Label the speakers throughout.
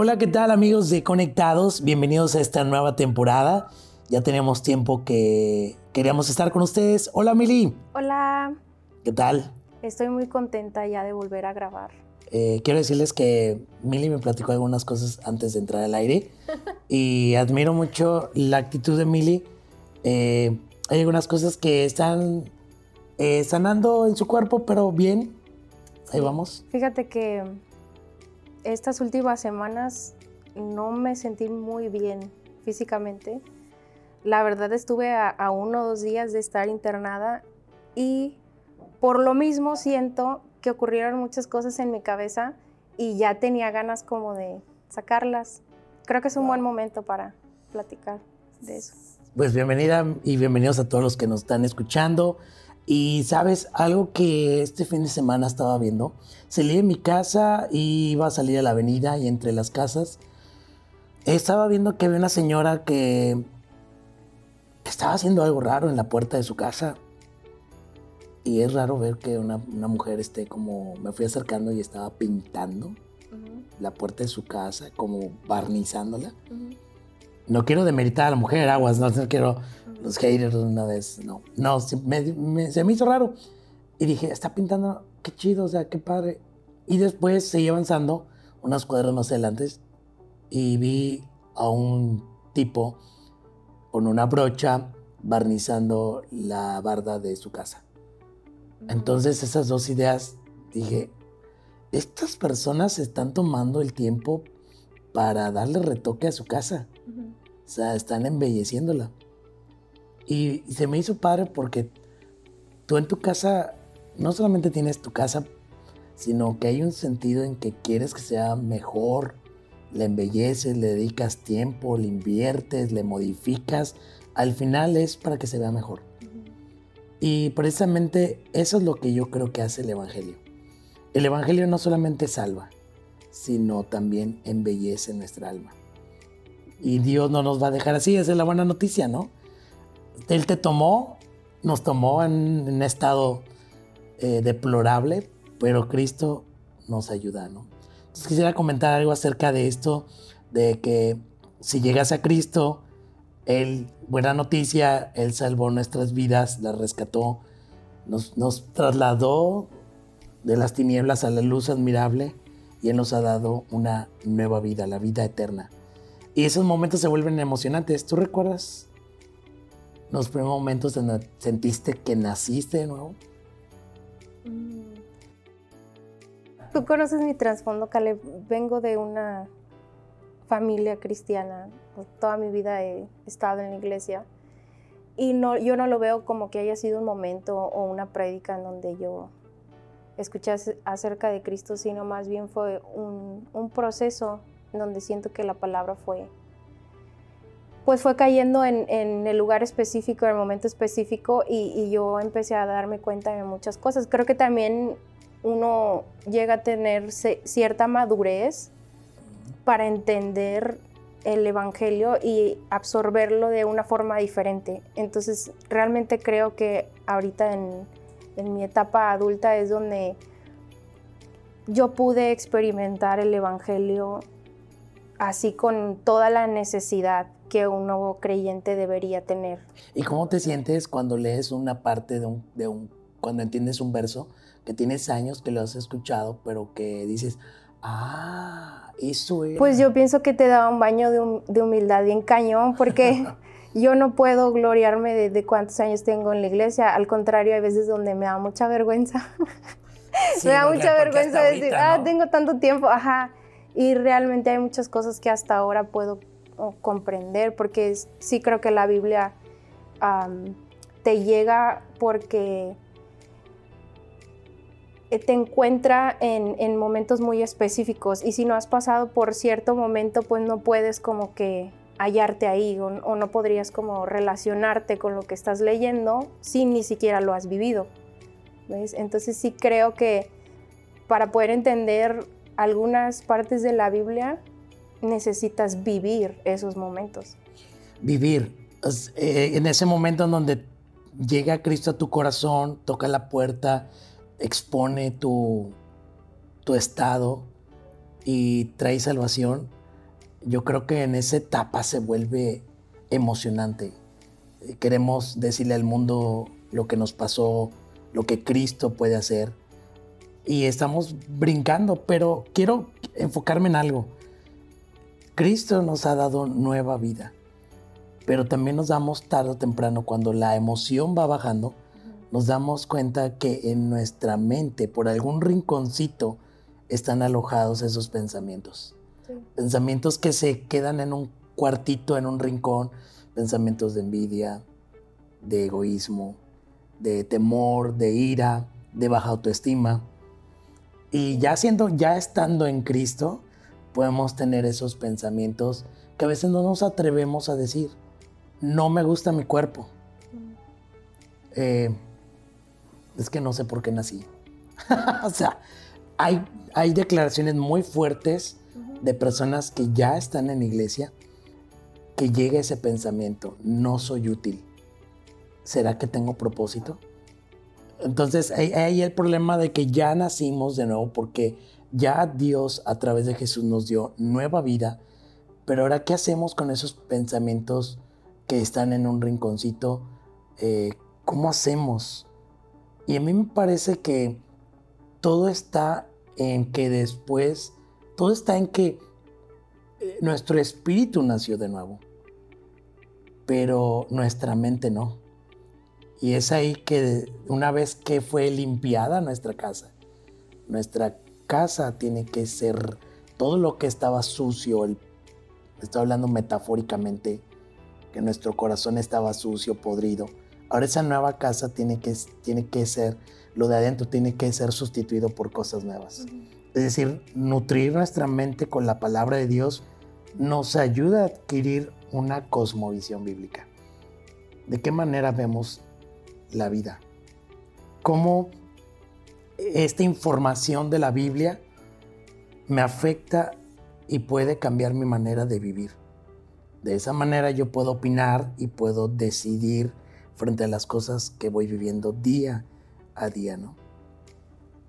Speaker 1: Hola, ¿qué tal amigos de Conectados? Bienvenidos a esta nueva temporada. Ya tenemos tiempo que queríamos estar con ustedes. Hola, Mili.
Speaker 2: Hola.
Speaker 1: ¿Qué tal?
Speaker 2: Estoy muy contenta ya de volver a grabar.
Speaker 1: Eh, quiero decirles que Mili me platicó algunas cosas antes de entrar al aire y admiro mucho la actitud de Mili. Eh, hay algunas cosas que están eh, sanando en su cuerpo, pero bien. Ahí vamos.
Speaker 2: Fíjate que estas últimas semanas no me sentí muy bien físicamente. La verdad estuve a, a uno o dos días de estar internada y por lo mismo siento que ocurrieron muchas cosas en mi cabeza y ya tenía ganas como de sacarlas. Creo que es un buen momento para platicar de eso.
Speaker 1: Pues bienvenida y bienvenidos a todos los que nos están escuchando. Y sabes, algo que este fin de semana estaba viendo, salí de mi casa y iba a salir a la avenida y entre las casas estaba viendo que había una señora que estaba haciendo algo raro en la puerta de su casa. Y es raro ver que una, una mujer esté como, me fui acercando y estaba pintando la puerta de su casa, como barnizándola. No quiero demeritar a la mujer, aguas, no, no quiero los haters una vez, no. No, se me, se me hizo raro. Y dije, está pintando, qué chido, o sea, qué padre. Y después seguí avanzando unas cuadras más adelante y vi a un tipo con una brocha barnizando la barda de su casa. Entonces esas dos ideas dije, estas personas están tomando el tiempo para darle retoque a su casa. O sea, están embelleciéndola. Y, se me hizo padre porque tú en tu casa no solamente tienes tu casa, sino que hay un sentido en que quieres que sea mejor, le embelleces, le dedicas tiempo, le inviertes, le modificas. Al final es para que se vea mejor. Y precisamente eso es lo que yo creo que hace el Evangelio. El Evangelio no solamente salva, sino también embellece nuestra alma. Y Dios no nos va a dejar así, esa es la buena noticia, ¿no? Él te tomó, nos tomó en un estado eh, deplorable, pero Cristo nos ayuda, ¿no? Entonces quisiera comentar algo acerca de esto, de que si llegas a Cristo, Él, buena noticia, Él salvó nuestras vidas, las rescató, nos, nos trasladó de las tinieblas a la luz admirable y Él nos ha dado una nueva vida, la vida eterna. Y esos momentos se vuelven emocionantes. ¿Tú recuerdas los primeros momentos sentiste que naciste de nuevo?
Speaker 2: Tú conoces mi trasfondo, Caleb. Vengo de una familia cristiana. Toda mi vida he estado en la iglesia. Y no, yo no lo veo como que haya sido un momento o una prédica en donde yo escuché acerca de Cristo, sino más bien fue un, un proceso en donde siento que la palabra fue pues fue cayendo en, en, el lugar específico, en el momento específico, y, y, yo empecé a darme cuenta de muchas cosas. Creo que también uno llega a tener cierta madurez para entender el Evangelio y absorberlo de una forma diferente. Entonces, realmente creo que ahorita en, en mi etapa adulta es donde yo pude experimentar el Evangelio así con toda la necesidad que un nuevo creyente debería tener.
Speaker 1: ¿Y cómo te sientes cuando lees una parte de un, de un, cuando entiendes un verso que tienes años que lo has escuchado, pero que dices, ah, eso es...
Speaker 2: Pues yo pienso que te da un baño de, de humildad bien cañón, porque yo no puedo gloriarme de, de, cuántos años tengo en la iglesia, al contrario, hay veces donde me da mucha vergüenza. Sí, me da mucha vergüenza decir, ahorita, ah, tengo tanto tiempo, ajá. Y realmente hay muchas cosas que hasta ahora puedo comprender, porque sí creo que la Biblia um, te llega porque te encuentra en, en, momentos muy específicos y si no has pasado por cierto momento, pues no puedes como que hallarte ahí o, o no podrías como relacionarte con lo que estás leyendo si ni siquiera lo has vivido. ¿ves? Entonces sí creo que para poder entender algunas partes de la Biblia necesitas vivir esos momentos.
Speaker 1: Vivir. Eh, en ese momento en donde llega Cristo a tu corazón, toca la puerta, expone tu, tu estado y trae salvación, yo creo que en esa etapa se vuelve emocionante. Queremos decirle al mundo lo que nos pasó, lo que Cristo puede hacer. Y estamos brincando, pero quiero enfocarme en algo. Cristo nos ha dado nueva vida, pero también nos damos tarde o temprano, cuando la emoción va bajando, nos damos cuenta que en nuestra mente, por algún rinconcito, están alojados esos pensamientos. Pensamientos que se quedan en un cuartito, en un rincón, pensamientos de envidia, de egoísmo, de temor, de ira, de baja autoestima. Y ya siendo, ya estando en Cristo, podemos tener esos pensamientos que a veces no nos atrevemos a decir. No me gusta mi cuerpo. Eh, es que no sé por qué nací. o sea, hay, hay declaraciones muy fuertes de personas que ya están en iglesia que llega ese pensamiento, no soy útil. ¿Será que tengo propósito? Entonces, hay, el problema de que ya nacimos de nuevo porque ya Dios a través de Jesús nos dio nueva vida, pero ahora, ¿qué hacemos con esos pensamientos que están en un rinconcito? Eh, ¿Cómo hacemos? Y a mí me parece que todo está en que después, todo está en que eh, nuestro espíritu nació de nuevo, pero nuestra mente no. Y es ahí que una vez que fue limpiada nuestra casa, nuestra casa tiene que ser todo lo que estaba sucio, el, estoy hablando metafóricamente, que nuestro corazón estaba sucio, podrido. Ahora esa nueva casa tiene que, tiene que ser lo de adentro tiene que ser sustituido por cosas nuevas. Es decir, nutrir nuestra mente con la palabra de Dios nos ayuda a adquirir una cosmovisión bíblica. ¿De qué manera vemos la vida? ¿Cómo esta información de la Biblia me afecta y puede cambiar mi manera de vivir? De esa manera yo puedo opinar y puedo decidir frente a las cosas que voy viviendo día a día, ¿no?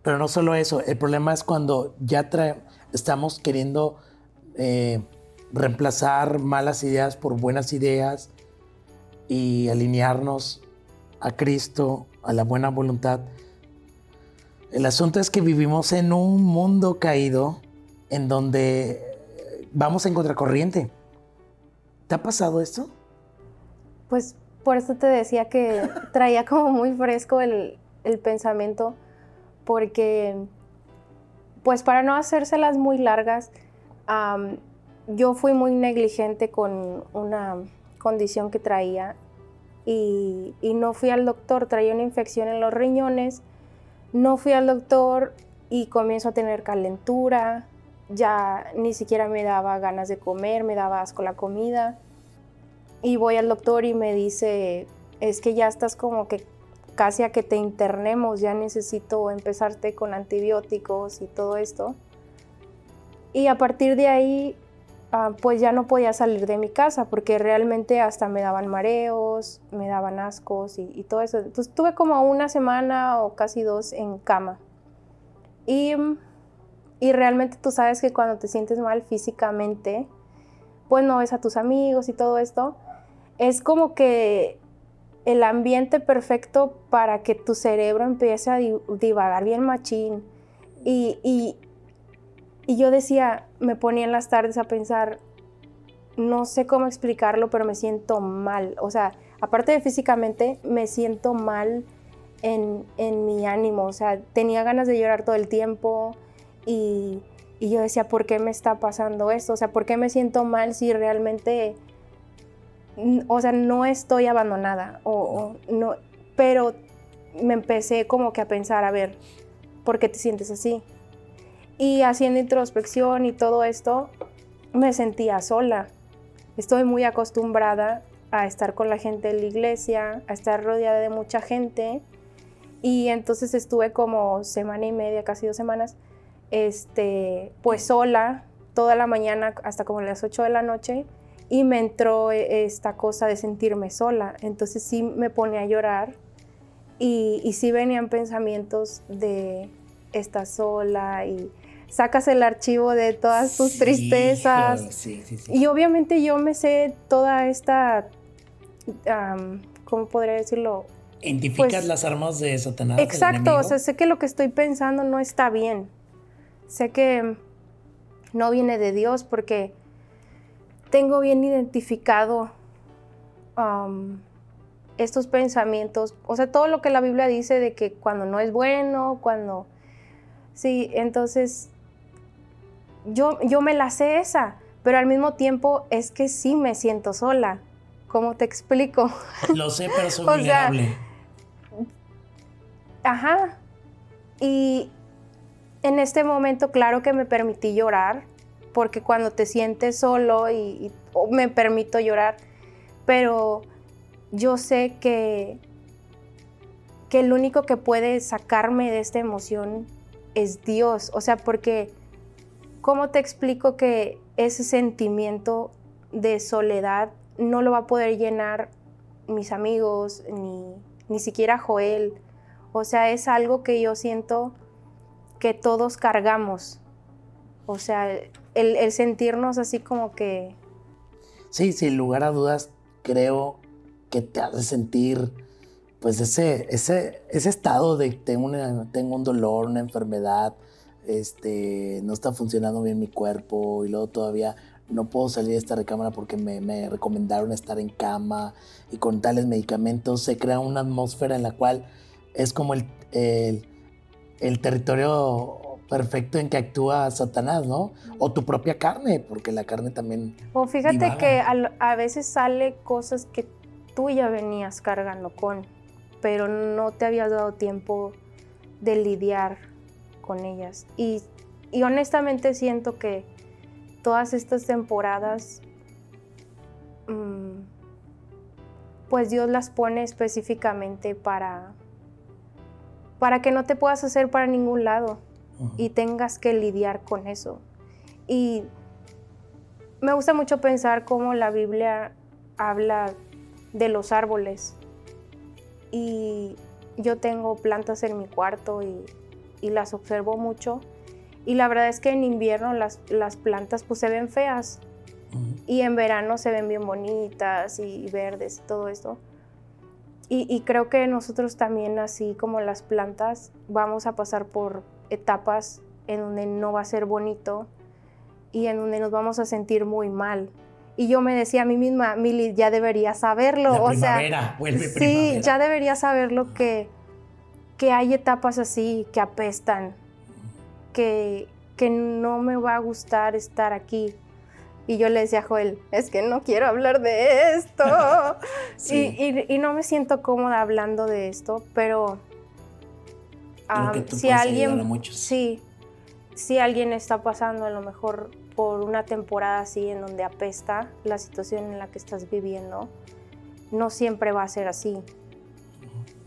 Speaker 1: Pero no solo eso, el problema es cuando ya estamos queriendo eh, reemplazar malas ideas por buenas ideas y alinearnos a Cristo, a la buena voluntad. El asunto es que vivimos en un mundo caído en donde vamos en contracorriente. ¿Te ha pasado esto?
Speaker 2: Pues por eso te decía que traía como muy fresco el, pensamiento porque, pues para no hacérselas muy largas, yo fui muy negligente con una condición que traía y, no fui al doctor, traía una infección en los riñones, no fui al doctor y comienzo a tener calentura, ya ni siquiera me daba ganas de comer, me daba asco la comida y voy al doctor y me dice, es que ya estás como que casi a que te internemos, ya necesito empezarte con antibióticos y todo esto. Y a partir de ahí, ah, pues ya no podía salir de mi casa porque realmente hasta me daban mareos, me daban ascos y, todo eso. Entonces tuve como una semana o casi dos en cama. Y, y realmente tú sabes que cuando te sientes mal físicamente, pues no ves a tus amigos y todo esto, es como que el ambiente perfecto para que tu cerebro empiece a divagar bien machín. Y, y, yo decía, me ponía en las tardes a pensar, no sé cómo explicarlo, pero me siento mal. O sea, aparte de físicamente, me siento mal en, en mi ánimo. O sea, tenía ganas de llorar todo el tiempo y, y yo decía, ¿por qué me está pasando esto? O sea, ¿por qué me siento mal si realmente o sea, no estoy abandonada, o, no, pero me empecé como que a pensar, a ver, ¿por qué te sientes así? Y haciendo introspección y todo esto, me sentía sola. Estoy muy acostumbrada a estar con la gente de la iglesia, a estar rodeada de mucha gente. Y entonces estuve como semana y media, casi dos semanas, este, pues sola, toda la mañana hasta como las 8 de la noche y me entró e, esta cosa de sentirme sola. Entonces sí me pone a llorar y, y sí venían pensamientos de estar sola y sacas el archivo de todas tus tristezas.
Speaker 1: Sí, sí, sí.
Speaker 2: Y obviamente yo me sé toda esta, ¿cómo podría decirlo?
Speaker 1: Identificas pues las armas de Satanás.
Speaker 2: Exacto, o sea, sé que lo que estoy pensando no está bien. Sé que no viene de Dios porque tengo bien identificado estos pensamientos, o sea, todo lo que la Biblia dice de que cuando no es bueno, cuando... Sí, entonces yo, yo me la sé esa, pero al mismo tiempo es que sí me siento sola. ¿Cómo te explico?
Speaker 1: Lo sé, pero soy vulnerable.
Speaker 2: ajá. Y en este momento, claro que me permití llorar, porque cuando te sientes solo y, me permito llorar, pero yo sé que, que el único que puede sacarme de esta emoción es Dios. O sea, porque, ¿cómo te explico que ese sentimiento de soledad no lo va a poder llenar mis amigos, ni, ni siquiera Joel? O sea, es algo que yo siento que todos cargamos. O sea, el, sentirnos así como que...
Speaker 1: Sí, sin lugar a dudas, creo que te hace sentir pues ese, ese, ese estado de tengo, tengo un dolor, una enfermedad, este, no está funcionando bien mi cuerpo y luego todavía no puedo salir de esta recámara porque me, me recomendaron estar en cama y con tales medicamentos se crea una atmósfera en la cual es como el, el, el territorio perfecto en que actúa Satanás, ¿no? O tu propia carne, porque la carne también...
Speaker 2: O fíjate que a, veces sale cosas que tú ya venías cargando con, pero no te habías dado tiempo de lidiar con ellas. Y, honestamente siento que todas estas temporadas, mm, pues Dios las pone específicamente para, para que no te puedas hacer para ningún lado y tengas que lidiar con eso. Y me gusta mucho pensar cómo la Biblia habla de los árboles. Y yo tengo plantas en mi cuarto y, las observo mucho. Y la verdad es que en invierno las, las plantas pues se ven feas. Y en verano se ven bien bonitas y verdes y todo esto. Y, y, creo que nosotros también, así como las plantas, vamos a pasar por etapas en donde no va a ser bonito y en donde nos vamos a sentir muy mal. Y yo me decía a mí misma, Mili, ya debería saberlo.
Speaker 1: o
Speaker 2: sea, sí, ya debería saberlo que, que hay etapas así que apestan, que, que no me va a gustar estar aquí. Y yo le decía a Joel, es que no quiero hablar de esto. y, y, no me siento cómoda hablando de esto, pero si alguien, sí, si alguien está pasando a lo mejor por una temporada así en donde apesta la situación en la que estás viviendo, no siempre va a ser así.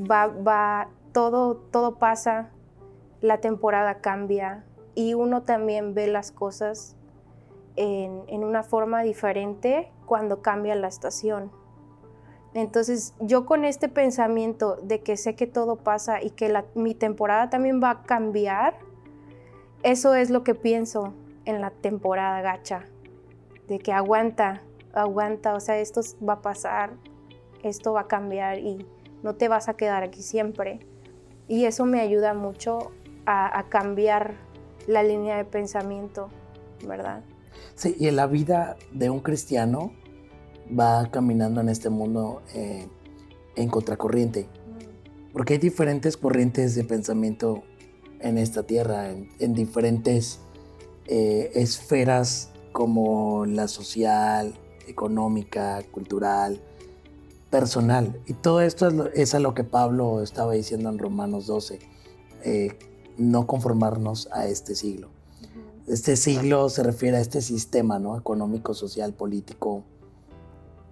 Speaker 2: Va, va, todo, todo pasa, la temporada cambia y uno también ve las cosas en, una forma diferente cuando cambia la estación. Entonces yo con este pensamiento de que sé que todo pasa y que mi temporada también va a cambiar, eso es lo que pienso en la temporada gacha, de que aguanta, aguanta, o sea, esto va a pasar, esto va a cambiar y no te vas a quedar aquí siempre. Y eso me ayuda mucho a, a cambiar la línea de pensamiento, ¿verdad?
Speaker 1: Sí, y en la vida de un cristiano, va caminando en este mundo eh, en contracorriente. Porque hay diferentes corrientes de pensamiento en esta tierra, en, diferentes eh, esferas como la social, económica, cultural, personal. Y todo esto es, a lo que Pablo estaba diciendo en Romanos 12, eh, no conformarnos a este siglo. Este siglo se refiere a este sistema ¿no? económico, social, político,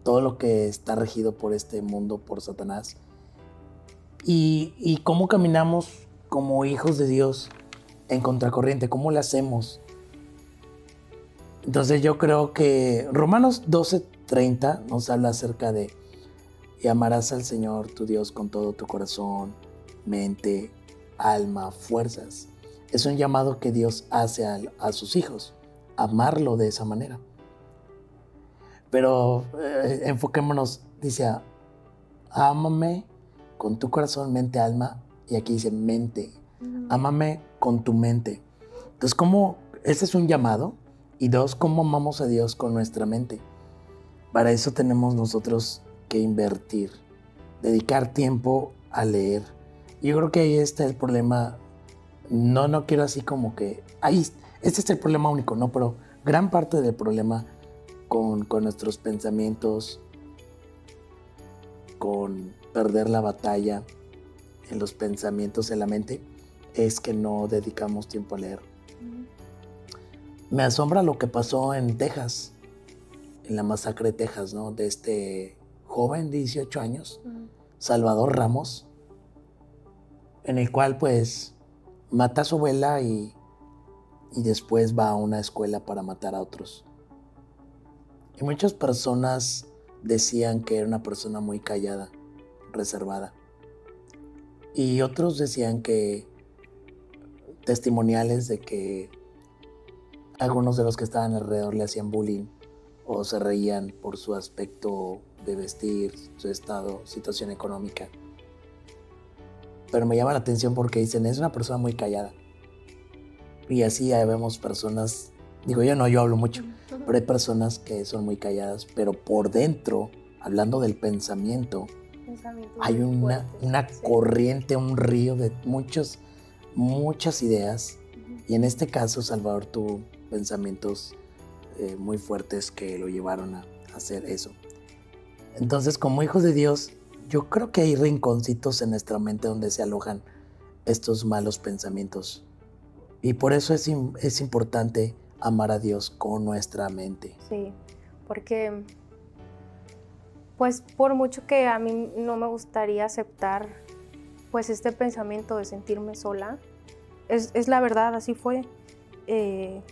Speaker 1: todo lo que está regido por este mundo, por Satanás. Y, cómo caminamos como hijos de Dios en contracorriente, cómo lo hacemos. Entonces yo creo que Romanos 12:30 nos habla acerca de y amarás al Señor tu Dios con todo tu corazón, mente, alma, fuerzas. Es un llamado que Dios hace a, sus hijos, amarlo de esa manera. Pero eh, enfoquémonos, dice, ámame con tu corazón, mente, alma, y aquí dice mente, ámame con tu mente. Entonces, ¿cómo? Ese es un llamado. Y dos, ¿cómo amamos a Dios con nuestra mente? Para eso tenemos nosotros que invertir, dedicar tiempo a leer. Yo creo que ahí está el problema. No, no quiero así como que... Ahí, este es el problema único, ¿no? Pero gran parte del problema con, con nuestros pensamientos, con perder la batalla en los pensamientos en la mente, es que no dedicamos tiempo a leer. Me asombra lo que pasó en Texas, en la masacre de Texas, ¿no? De este joven de 18 años, Salvador Ramos, en el cual pues mata a su abuela y, y después va a una escuela para matar a otros. Y muchas personas decían que era una persona muy callada, reservada. Y otros decían que testimoniales de que algunos de los que estaban alrededor le hacían bullying o se reían por su aspecto de vestir, su estado, situación económica. Pero me llama la atención porque dicen, es una persona muy callada. Y así vemos personas, digo yo no, yo hablo mucho, pero hay personas que son muy calladas, pero por dentro, hablando del pensamiento, hay una, una corriente, un río de muchos, muchas ideas. Y en este caso, Salvador tuvo pensamientos eh, muy fuertes que lo llevaron a, hacer eso. Entonces, como hijos de Dios, yo creo que hay rinconcitos en nuestra mente donde se alojan estos malos pensamientos. Y por eso es, es importante amar a Dios con nuestra mente.
Speaker 2: Sí, porque pues por mucho que a mí no me gustaría aceptar pues este pensamiento de sentirme sola, es, es la verdad, así fue. Eh,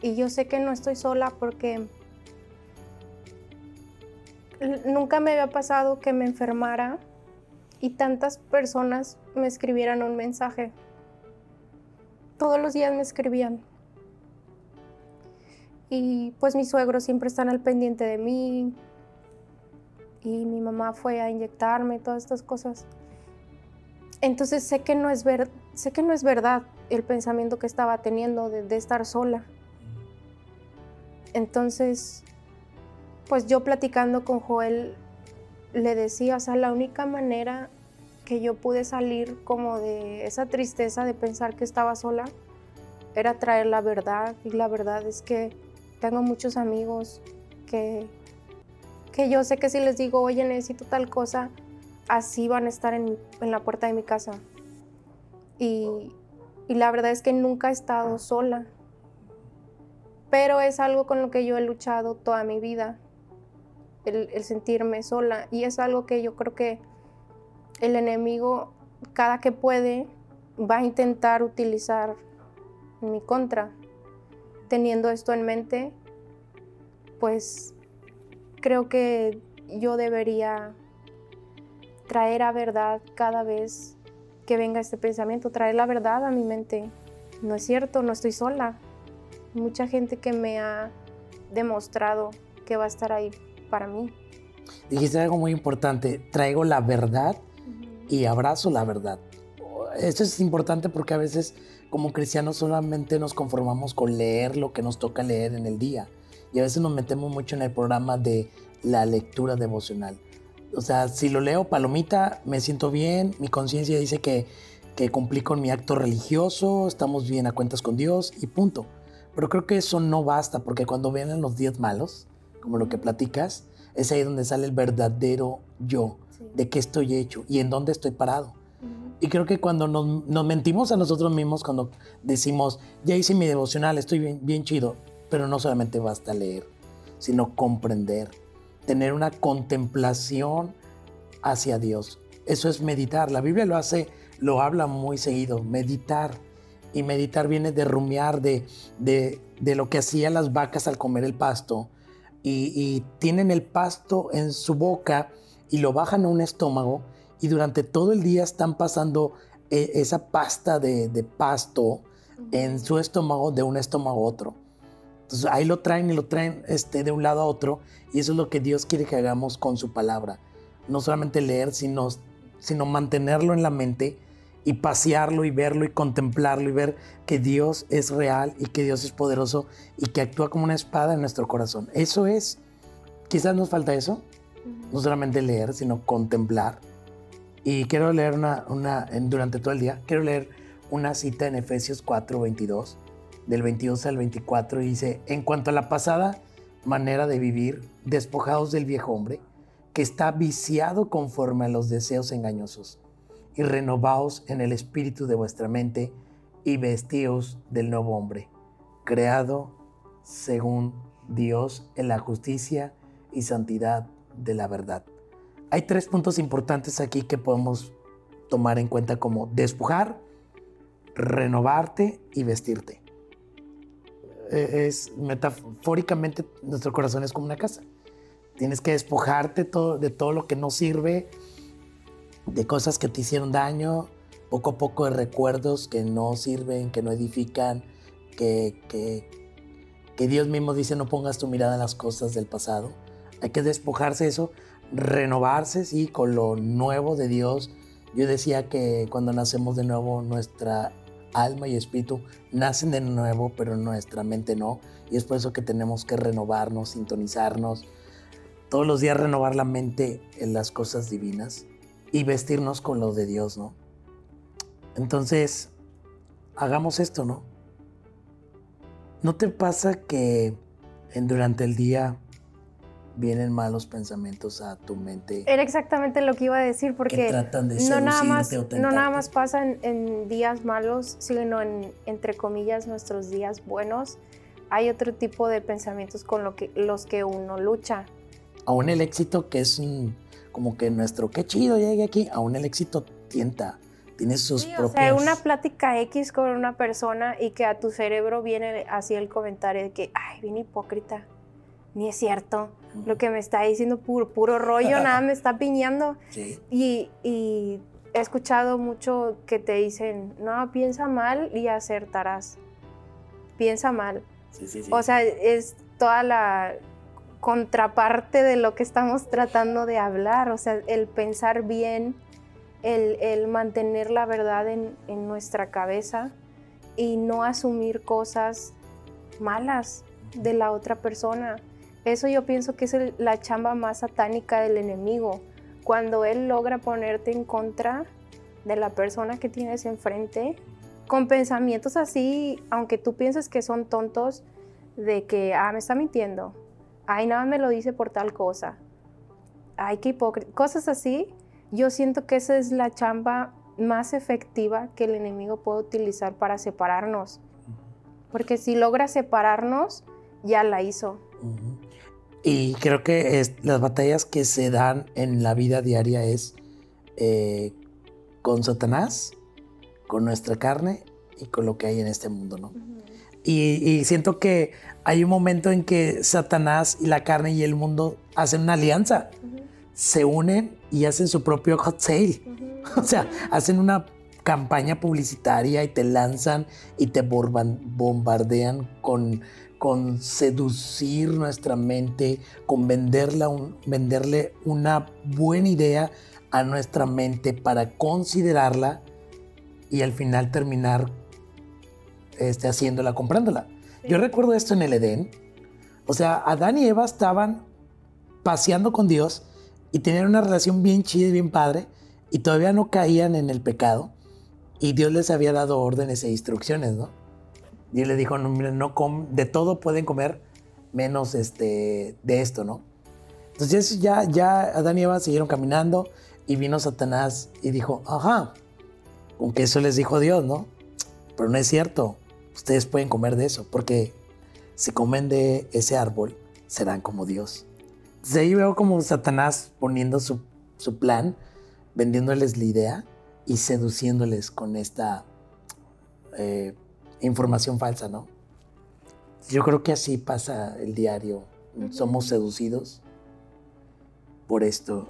Speaker 2: y yo sé que no estoy sola porque nunca me había pasado que me enfermara y tantas personas me escribieran un mensaje. Todos los días me escribían. Y pues mis suegros siempre están al pendiente de mí. Y mi mamá fue a inyectarme todas estas cosas. Entonces sé que no es, sé que no es verdad el pensamiento que estaba teniendo de estar sola. Entonces, pues yo platicando con Joel, le decía, o sea, la única manera que yo pude salir como de esa tristeza de pensar que estaba sola era traer la verdad. Y la verdad es que tengo muchos amigos que, que yo sé que si les digo, oye, necesito tal cosa, así van a estar en, la puerta de mi casa. Y, la verdad es que nunca he estado sola. Pero es algo con lo que yo he luchado toda mi vida, el, sentirme sola. Y es algo que yo creo que el enemigo, cada que puede, va a intentar utilizar en mi contra teniendo esto en mente, pues creo que yo debería traer a verdad cada vez que venga este pensamiento, traer la verdad a mi mente. No es cierto, no estoy sola. Mucha gente que me ha demostrado que va a estar ahí para mí.
Speaker 1: Dijiste algo muy importante, traigo la verdad y abrazo la verdad. Esto es importante porque a veces como cristianos solamente nos conformamos con leer lo que nos toca leer en el día. Y a veces nos metemos mucho en el programa de la lectura devocional. O sea, si lo leo palomita, me siento bien, mi conciencia dice que, que cumplí con mi acto religioso, estamos bien a cuentas con Dios y punto. Pero creo que eso no basta, porque cuando vienen los días malos, como lo que platicas, es ahí donde sale el verdadero yo, de qué estoy hecho y en dónde estoy parado. Y creo que cuando nos, mentimos a nosotros mismos, cuando decimos, ya hice mi devocional, estoy bien, bien chido, pero no solamente basta leer, sino comprender, tener una contemplación hacia Dios. Eso es meditar. La Biblia lo hace, lo habla muy seguido, meditar. Y meditar viene de rumiar, de, de, de lo que hacían las vacas al comer el pasto. Y, y tienen el pasto en su boca y lo bajan a un estómago y durante todo el día están pasando e, esa pasta de, de pasto en su estómago de un estómago a otro. Entonces ahí lo traen y lo traen este, de un lado a otro y eso es lo que Dios quiere que hagamos con su palabra. No solamente leer, sino, sino mantenerlo en la mente y pasearlo y verlo y contemplarlo y ver que Dios es real y que Dios es poderoso y que actúa como una espada en nuestro corazón. Eso es, quizás nos falta eso, no solamente leer, sino contemplar. Y quiero leer una, una durante todo el día, quiero leer una cita en Efesios 4, 22, del 22 al 24, y dice, en cuanto a la pasada manera de vivir, despojados del viejo hombre, que está viciado conforme a los deseos engañosos, y renovaos en el espíritu de vuestra mente, y vestíos del nuevo hombre, creado según Dios en la justicia y santidad de la verdad. Hay tres puntos importantes aquí que podemos tomar en cuenta como despojar, renovarte y vestirte. E, es metafóricamente nuestro corazón es como una casa. Tienes que despojarte todo, de todo lo que no sirve, de cosas que te hicieron daño, poco a poco de recuerdos que no sirven, que no edifican, que, que, Dios mismo dice no pongas tu mirada en las cosas del pasado. Hay que despojarse de eso, renovarse, sí, con lo nuevo de Dios. Yo decía que cuando nacemos de nuevo nuestra alma y espíritu nacen de nuevo, pero nuestra mente no. Y es por eso que tenemos que renovarnos, sintonizarnos, todos los días renovar la mente en las cosas divinas y vestirnos con lo de Dios, ¿no? Entonces, hagamos esto, ¿no? ¿No te pasa que en, durante el día vienen malos pensamientos a tu mente.
Speaker 2: Era exactamente lo que iba a decir, porque no, nada más, no nada más pasa en, días malos, sino en, entre comillas, nuestros días buenos. Hay otro tipo de pensamientos con lo que, los que uno lucha.
Speaker 1: Aún el éxito, que es como que nuestro, qué chido, llegue aquí, aún el éxito tienta. Tiene sus sí, propias... O sea,
Speaker 2: una plática X con una persona y que a tu cerebro viene así el comentario de que, ay, bien hipócrita ni es cierto. Lo que me está diciendo puro, puro rollo, nada me está piñando. Y, he escuchado mucho que te dicen, no, piensa mal y acertarás. Piensa mal. o sea, es toda la contraparte de lo que estamos tratando de hablar. O sea, el pensar bien, el, mantener la verdad en, nuestra cabeza y no asumir cosas malas de la otra persona. Eso yo pienso que es la chamba más satánica del enemigo. Cuando él logra ponerte en contra de la persona que tienes enfrente, con pensamientos así, aunque tú pienses que son tontos, de que, ah, me está mintiendo, ay, nada me lo dice por tal cosa, ay, qué hipócrita, cosas así, yo siento que esa es la chamba más efectiva que el enemigo puede utilizar para separarnos. Porque si logra separarnos, ya la hizo.
Speaker 1: Y creo que es, las batallas que se dan en la vida diaria es eh, con Satanás, con nuestra carne y con lo que hay en este mundo, ¿no? Y, siento que hay un momento en que Satanás y la carne y el mundo hacen una alianza, se unen y hacen su propio hot sale. o sea, hacen una campaña publicitaria y te lanzan y te bombardean con con seducir nuestra mente, con venderla venderle una buena idea a nuestra mente para considerarla y al final terminar este, haciéndola, comprándola. Yo recuerdo esto en el Edén. O sea, Adán y Eva estaban paseando con Dios y tenían una relación bien chida y bien padre y todavía no caían en el pecado y Dios les había dado órdenes e instrucciones, ¿no? Él le dijo, no, no de todo pueden comer menos este, de esto, ¿no? Entonces ya, ya Adán y Eva siguieron caminando y vino Satanás y dijo, ajá, aunque eso les dijo Dios, ¿no? Pero no es cierto, ustedes pueden comer de eso, porque si comen de ese árbol, serán como Dios. Entonces ahí veo como Satanás poniendo su, su plan, vendiéndoles la idea y seduciéndoles con esta... Eh, información falsa, ¿no? Yo creo que así pasa el diario. Somos seducidos por esto.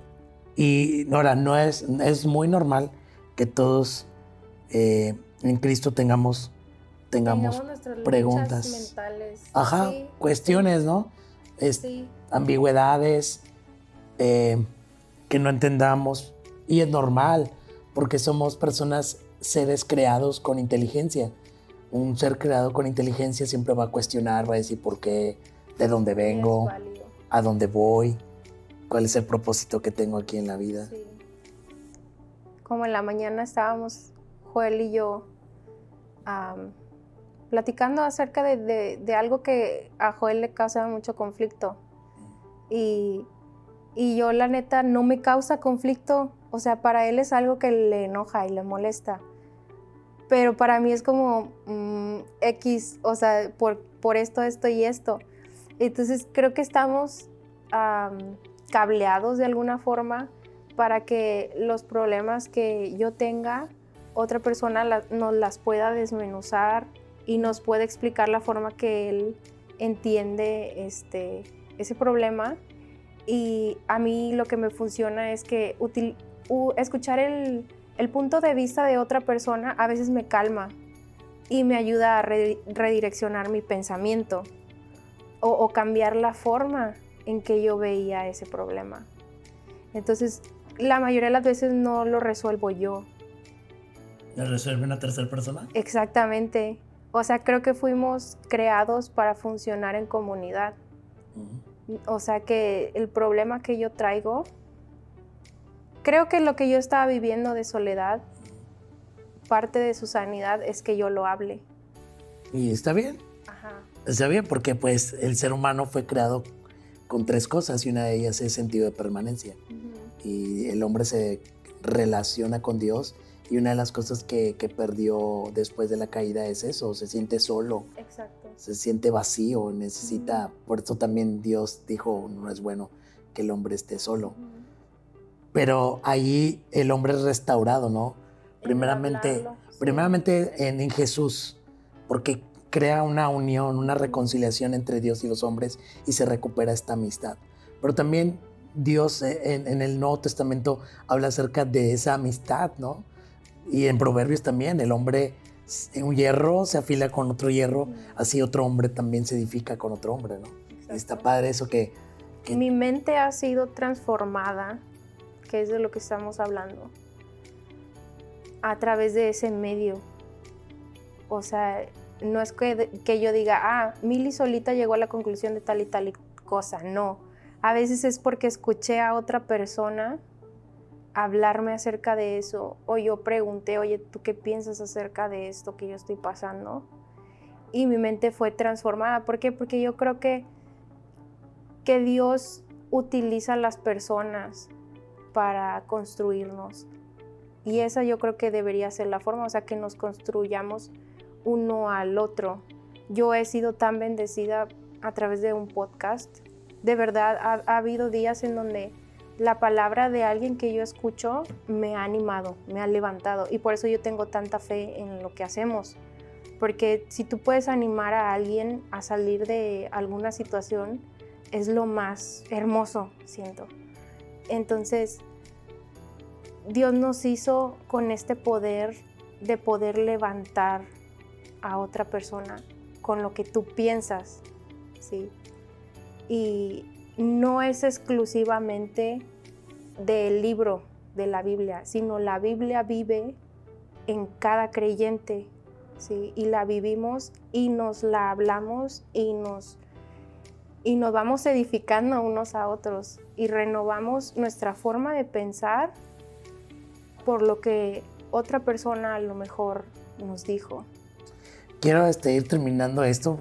Speaker 1: Y ahora, no es, es muy normal que todos eh, en Cristo tengamos, tengamos, preguntas.
Speaker 2: mentales.
Speaker 1: Ajá, cuestiones, ¿no?
Speaker 2: sí.
Speaker 1: Ambigüedades eh, que no entendamos. Y es normal, porque somos personas, seres creados con inteligencia. Un ser creado con inteligencia siempre va a cuestionar, va a decir por qué, de dónde vengo, a dónde voy, cuál es el propósito que tengo aquí en la vida. Sí.
Speaker 2: Como en la mañana estábamos Joel y yo platicando acerca de, algo que a Joel le causa mucho conflicto. Y, y yo la neta no me causa conflicto, o sea, para él es algo que le enoja y le molesta. Pero para mí es como mm, X, o sea, por, por esto, esto y esto. Entonces creo que estamos cableados de alguna forma para que los problemas que yo tenga, otra persona nos las pueda desmenuzar y nos pueda explicar la forma que él entiende este, ese problema. Y a mí lo que me funciona es que escuchar el, punto de vista de otra persona a veces me calma y me ayuda a redireccionar mi pensamiento o cambiar la forma en que yo veía ese problema. Entonces, la mayoría de las veces no lo resuelvo yo.
Speaker 1: ¿Lo resuelve una tercera persona?
Speaker 2: Exactamente. O sea, creo que fuimos creados para funcionar en comunidad. O sea, que el problema que yo traigo, creo que lo que yo estaba viviendo de soledad, parte de su sanidad es que yo lo hable.
Speaker 1: Y está bien. Ajá. Está bien porque pues el ser humano fue creado con tres cosas y una de ellas es sentido de permanencia. Y el hombre se relaciona con Dios y una de las cosas que, perdió después de la caída es eso, se siente solo,
Speaker 2: Exacto.
Speaker 1: se siente vacío, necesita, por eso también Dios dijo, no es bueno que el hombre esté solo. Pero ahí el hombre es restaurado, ¿no? Primeramente, primeramente en, en Jesús, porque crea una unión, una reconciliación entre Dios y los hombres y se recupera esta amistad. Pero también Dios eh, en, el Nuevo Testamento habla acerca de esa amistad, ¿no? Y en Proverbios también, el hombre, un hierro se afila con otro hierro, así otro hombre también se edifica con otro hombre, ¿no? Está padre eso que,
Speaker 2: que... Mi mente ha sido transformada, que es de lo que estamos hablando, a través de ese medio. O sea, no es que, que yo diga, ah, Mili solita llegó a la conclusión de tal y tal y cosa, no. A veces es porque escuché a otra persona hablarme acerca de eso o yo pregunté, oye, ¿tú qué piensas acerca de esto que yo estoy pasando? Y mi mente fue transformada. ¿Por qué? Porque yo creo que, que Dios utiliza a las personas para construirnos. Y esa yo creo que debería ser la forma, o sea, que nos construyamos uno al otro. Yo he sido tan bendecida a través de un podcast. De verdad, ha, habido días en donde la palabra de alguien que yo escucho me ha animado, me ha levantado. Y por eso yo tengo tanta fe en lo que hacemos. Porque si tú puedes animar a alguien a salir de alguna situación, es lo más hermoso, siento. Entonces, Dios nos hizo con este poder de poder levantar a otra persona con lo que tú piensas, ¿sí? Y no es exclusivamente del libro de la Biblia, sino la Biblia vive en cada creyente, ¿sí? Y la vivimos y nos la hablamos y nos, y nos vamos edificando unos a otros y renovamos nuestra forma de pensar por lo que otra persona a lo mejor nos dijo
Speaker 1: quiero este, ir terminando esto.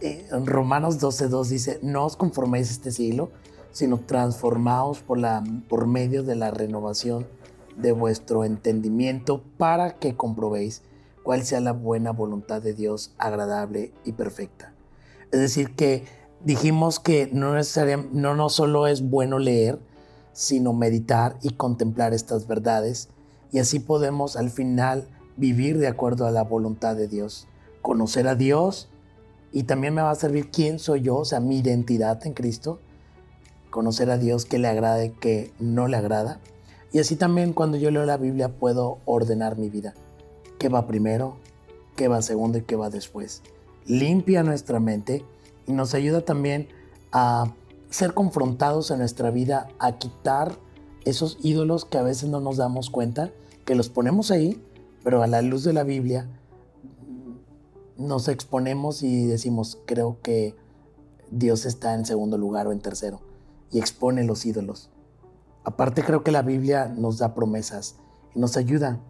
Speaker 1: Eh, en Romanos 12.2 dice, no os conforméis este siglo, sino transformaos por, la, por medio de la renovación de vuestro entendimiento para que comprobéis cuál sea la buena voluntad de Dios, agradable y perfecta. Es decir, que dijimos que no, no, no solo es bueno leer, sino meditar y contemplar estas verdades, y así podemos al final vivir de acuerdo a la voluntad de Dios conocer a Dios y también me va a servir quién soy yo, o sea, mi identidad en Cristo, conocer a Dios que le agrada y que no le agrada. Y así también cuando yo leo la Biblia puedo ordenar mi vida. qué va primero, qué va segundo y qué va después. Limpia nuestra mente y nos ayuda también a ser confrontados en nuestra vida, a quitar esos ídolos que a veces no nos damos cuenta, que los ponemos ahí, pero a la luz de la Biblia nos exponemos y decimos, creo que Dios está en segundo lugar o en tercero, y expone los ídolos. Aparte creo que la Biblia nos da promesas y nos ayuda.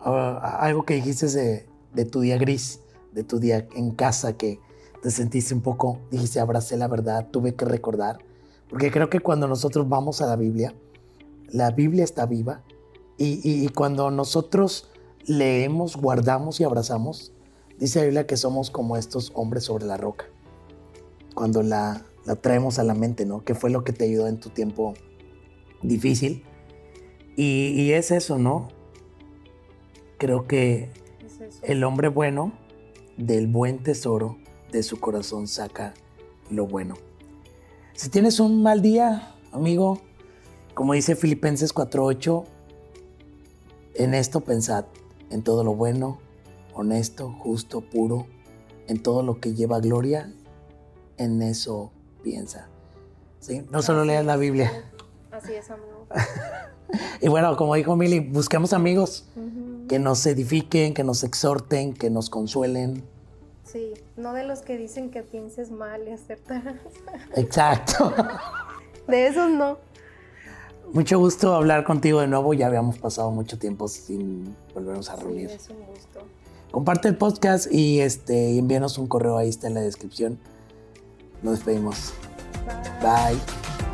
Speaker 1: Ah, algo que dijiste de, de tu día gris, de tu día en casa, que te sentiste un poco, dijiste, abracé la verdad, tuve que recordar. Porque creo que cuando nosotros vamos a la Biblia, la Biblia está viva y, cuando nosotros leemos, guardamos y abrazamos, dice la Biblia que somos como estos hombres sobre la roca. Cuando la, la traemos a la mente, ¿no? ¿Qué fue lo que te ayudó en tu tiempo difícil. Y, es eso, ¿no? Creo que el hombre bueno del buen tesoro de su corazón saca lo bueno. Si tienes un mal día, amigo, como dice Filipenses 4:8, en esto pensad, en todo lo bueno, honesto, justo, puro, en todo lo que lleva gloria, en eso piensa. ¿Sí? No solo leas la Biblia,
Speaker 2: Así es, amigo.
Speaker 1: y bueno, como dijo Mili, busquemos amigos que nos edifiquen, que nos exhorten, que nos consuelen.
Speaker 2: Sí, no de los que dicen que pienses mal y acertarás.
Speaker 1: Exacto.
Speaker 2: de esos no.
Speaker 1: Mucho gusto hablar contigo de nuevo. Ya habíamos pasado mucho tiempo sin volvernos a reunir.
Speaker 2: Sí, es un gusto.
Speaker 1: Comparte el podcast y este, envíanos un correo, ahí está en la descripción. Nos despedimos.
Speaker 2: Bye.
Speaker 1: Bye.